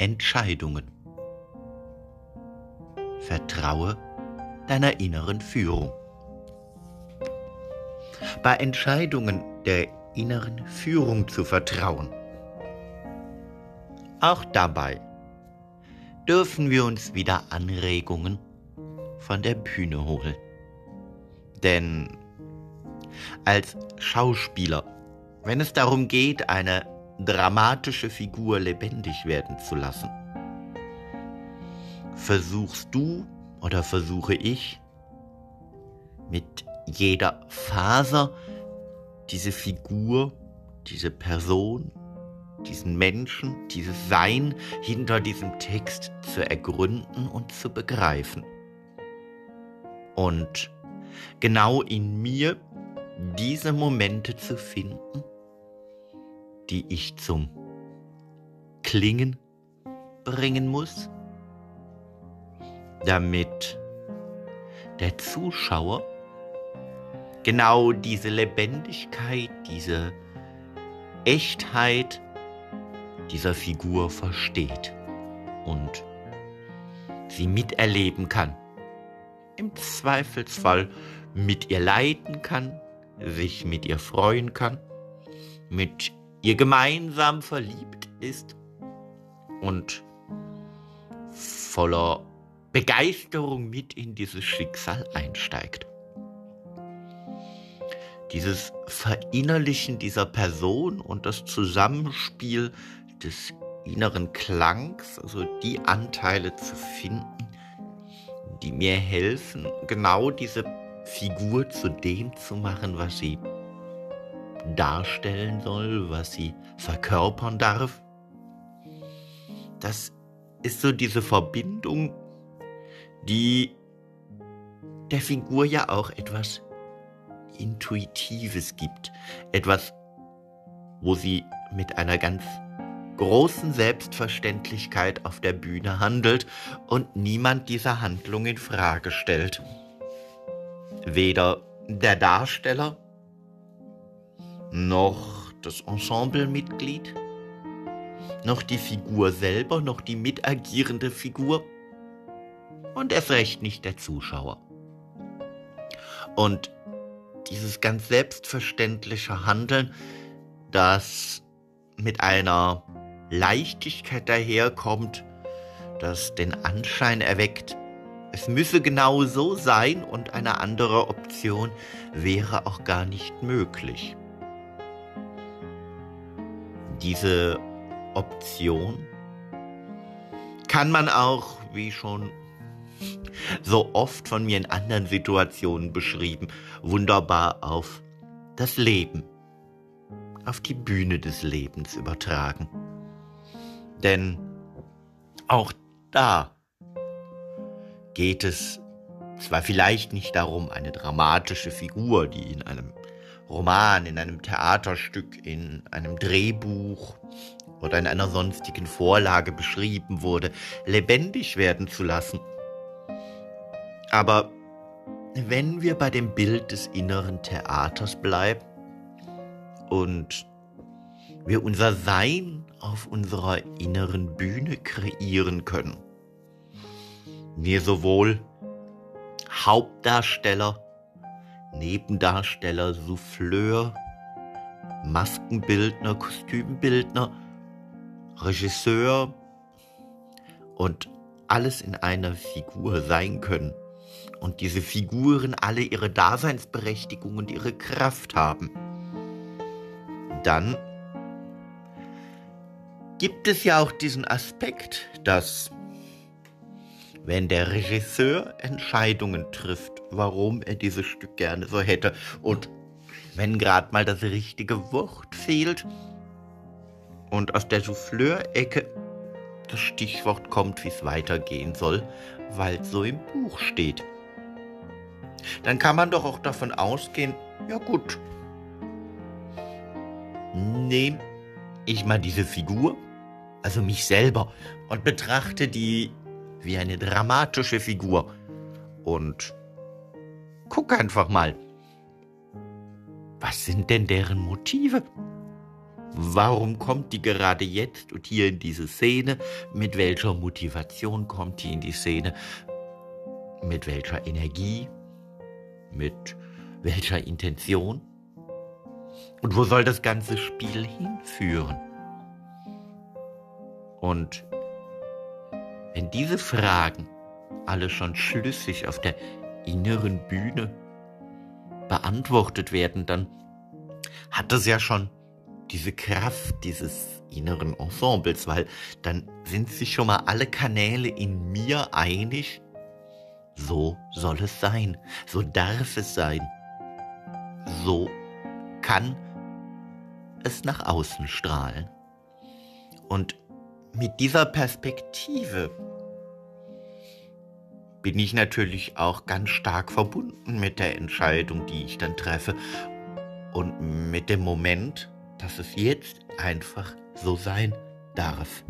Entscheidungen. Vertraue deiner inneren Führung. Bei Entscheidungen der inneren Führung zu vertrauen. Auch dabei dürfen wir uns wieder Anregungen von der Bühne holen. Denn als Schauspieler, wenn es darum geht, eine dramatische Figur lebendig werden zu lassen, versuchst du oder versuche ich mit jeder Faser diese Figur, diese Person, diesen Menschen, dieses Sein hinter diesem Text zu ergründen und zu begreifen. Und genau in mir diese Momente zu finden, die ich zum Klingen bringen muss, damit der Zuschauer genau diese Lebendigkeit, diese Echtheit dieser Figur versteht und sie miterleben kann. Im Zweifelsfall mit ihr leiden kann, sich mit ihr freuen kann, mit ihr gemeinsam verliebt ist und voller Begeisterung mit in dieses Schicksal einsteigt. Dieses Verinnerlichen dieser Person und das Zusammenspiel des inneren Klangs, also die Anteile zu finden, die mir helfen, genau diese Figur zu dem zu machen, was sie darstellen soll, was sie verkörpern darf. Das ist so diese Verbindung die der Figur ja auch etwas Intuitives gibt. Etwas, wo sie mit einer ganz großen Selbstverständlichkeit auf der Bühne handelt und niemand diese Handlung in Frage stellt. Weder der Darsteller noch das Ensemblemitglied, noch die Figur selber, noch die mitagierende Figur und erst recht nicht der Zuschauer. Und dieses ganz selbstverständliche Handeln, das mit einer Leichtigkeit daherkommt, das den Anschein erweckt, es müsse genau so sein und eine andere Option wäre auch gar nicht möglich. Diese Option kann man auch, wie schon so oft von mir in anderen Situationen beschrieben, wunderbar auf das Leben, auf die Bühne des Lebens übertragen. Denn auch da geht es zwar vielleicht nicht darum, eine dramatische Figur, die in einem Roman, in einem Theaterstück, in einem Drehbuch oder in einer sonstigen Vorlage beschrieben wurde, lebendig werden zu lassen, aber wenn wir bei dem Bild des inneren Theaters bleiben und wir unser Sein auf unserer inneren Bühne kreieren können, wir sowohl Hauptdarsteller, Nebendarsteller, Souffleur, Maskenbildner, Kostümbildner, Regisseur und alles in einer Figur sein können und diese Figuren alle ihre Daseinsberechtigung und ihre Kraft haben, dann gibt es ja auch diesen Aspekt, dass wenn der Regisseur Entscheidungen trifft, warum er dieses Stück gerne so hätte. Und wenn gerade mal das richtige Wort fehlt und aus der Souffleur-Ecke das Stichwort kommt, wie es weitergehen soll, weil es so im Buch steht. Dann kann man doch auch davon ausgehen, ja gut, nehme ich mal diese Figur, also mich selber, und betrachte die wie eine dramatische Figur und guck einfach mal, was sind denn deren Motive? Warum kommt die gerade jetzt und hier in diese Szene? Mit welcher Motivation kommt die in die Szene? Mit welcher Energie? Mit welcher Intention? Und wo soll das ganze Spiel hinführen? Und wenn diese Fragen alle schon schlüssig auf der inneren Bühne beantwortet werden, dann hat das ja schon diese Kraft dieses inneren Ensembles, weil dann sind sich schon mal alle Kanäle in mir einig, so soll es sein, so darf es sein, so kann es nach außen strahlen. Und mit dieser Perspektive bin ich natürlich auch ganz stark verbunden mit der Entscheidung, die ich dann treffe und mit dem Moment, dass es jetzt einfach so sein darf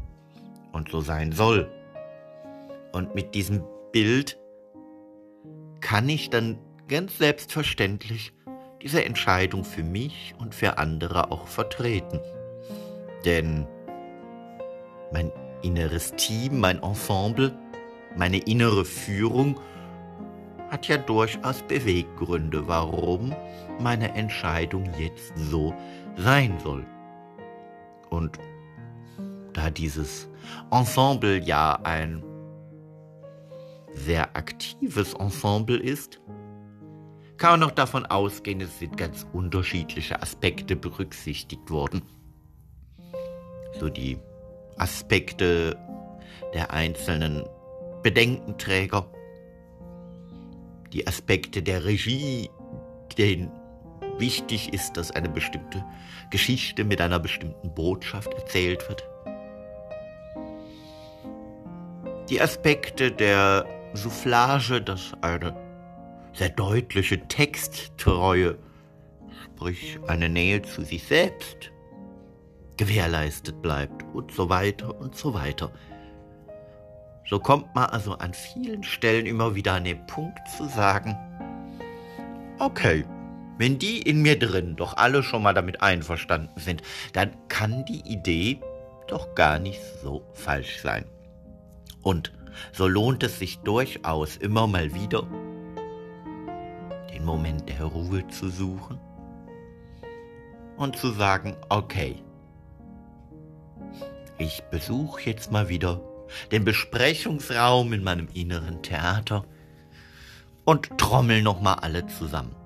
und so sein soll. Und mit diesem Bild kann ich dann ganz selbstverständlich diese Entscheidung für mich und für andere auch vertreten. Denn mein inneres Team, mein Ensemble, meine innere Führung hat ja durchaus Beweggründe, warum meine Entscheidung jetzt so sein soll. Und da dieses Ensemble ja ein sehr aktives Ensemble ist, kann man noch davon ausgehen, es sind ganz unterschiedliche Aspekte berücksichtigt worden. So die Aspekte der einzelnen Bedenkenträger, die Aspekte der Regie, denen wichtig ist, dass eine bestimmte Geschichte mit einer bestimmten Botschaft erzählt wird. Die Aspekte der Soufflage, dass eine sehr deutliche Texttreue, sprich eine Nähe zu sich selbst, gewährleistet bleibt und so weiter und so weiter. So kommt man also an vielen Stellen immer wieder an den Punkt zu sagen, okay, wenn die in mir drin doch alle schon mal damit einverstanden sind, dann kann die Idee doch gar nicht so falsch sein. Und so lohnt es sich durchaus immer mal wieder, den Moment der Ruhe zu suchen und zu sagen, okay, ich besuche jetzt mal wieder den Besprechungsraum in meinem inneren Theater und trommel noch mal alle zusammen.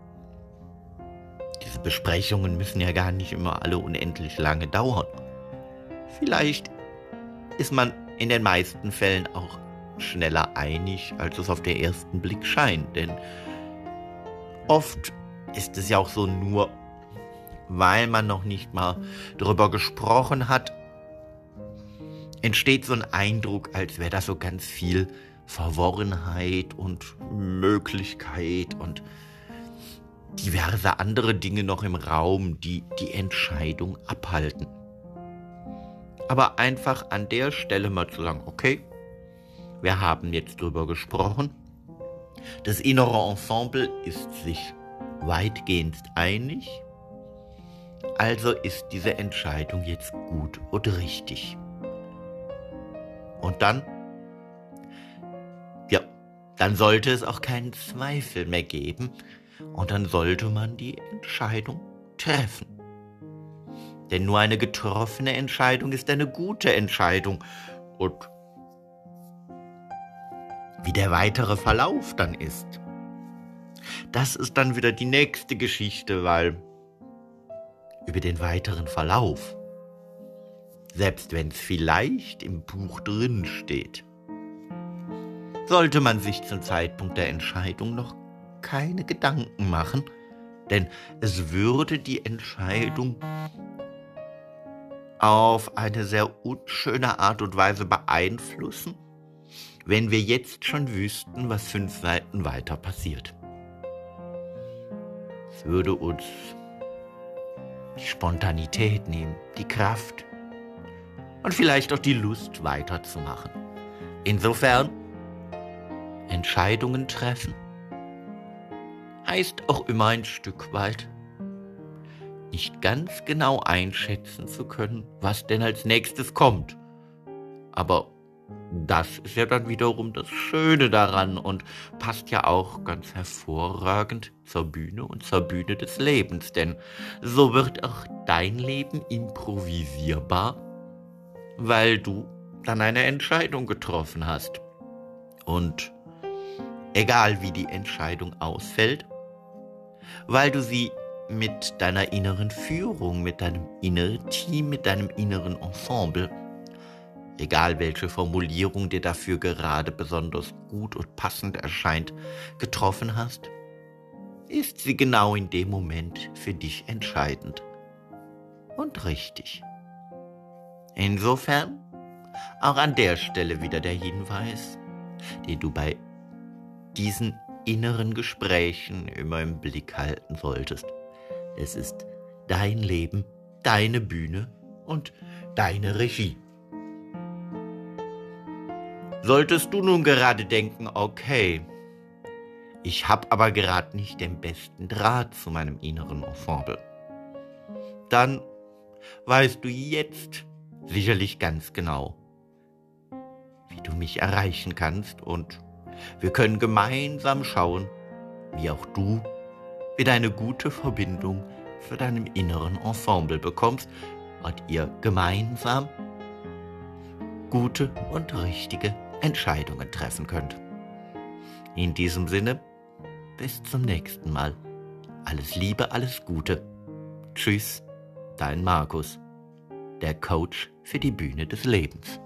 Diese Besprechungen müssen ja gar nicht immer alle unendlich lange dauern. Vielleicht ist man in den meisten Fällen auch schneller einig, als es auf den ersten Blick scheint, denn oft ist es ja auch so nur, weil man noch nicht mal darüber gesprochen hat, entsteht so ein Eindruck, als wäre da so ganz viel Verworrenheit und Möglichkeit und diverse andere Dinge noch im Raum, die die Entscheidung abhalten. Aber einfach an der Stelle mal zu sagen, okay, wir haben jetzt drüber gesprochen. Das innere Ensemble ist sich weitgehend einig. Also ist diese Entscheidung jetzt gut oder richtig. Und dann, ja, dann sollte es auch keinen Zweifel mehr geben und dann sollte man die Entscheidung treffen. Denn nur eine getroffene Entscheidung ist eine gute Entscheidung. Und wie der weitere Verlauf dann ist, das ist dann wieder die nächste Geschichte, weil über den weiteren Verlauf selbst wenn es vielleicht im Buch drin steht. Sollte man sich zum Zeitpunkt der Entscheidung noch keine Gedanken machen, denn es würde die Entscheidung auf eine sehr unschöne Art und Weise beeinflussen, wenn wir jetzt schon wüssten, was fünf Seiten weiter passiert. Es würde uns die Spontanität nehmen, die Kraft, und vielleicht auch die Lust weiterzumachen. Insofern, Entscheidungen treffen heißt auch immer ein Stück weit nicht ganz genau einschätzen zu können, was denn als nächstes kommt. Aber das ist ja dann wiederum das Schöne daran und passt ja auch ganz hervorragend zur Bühne und zur Bühne des Lebens, denn so wird auch dein Leben improvisierbar, weil du dann eine Entscheidung getroffen hast. Und egal wie die Entscheidung ausfällt, weil du sie mit deiner inneren Führung, mit deinem inneren Team, mit deinem inneren Ensemble egal welche Formulierung dir dafür gerade besonders gut und passend erscheint, getroffen hast, ist sie genau in dem Moment für dich entscheidend und richtig. Insofern auch an der Stelle wieder der Hinweis, den du bei diesen inneren Gesprächen immer im Blick halten solltest. Es ist dein Leben, deine Bühne und deine Regie. Solltest du nun gerade denken, okay, ich habe aber gerade nicht den besten Draht zu meinem inneren Ensemble, dann weißt du jetzt sicherlich ganz genau, wie du mich erreichen kannst und wir können gemeinsam schauen, wie auch du wieder eine gute Verbindung zu deinem inneren Ensemble bekommst und ihr gemeinsam gute und richtige Entscheidungen treffen könnt. In diesem Sinne, bis zum nächsten Mal. Alles Liebe, alles Gute. Tschüss, dein Markus, der Coach für die Bühne des Lebens.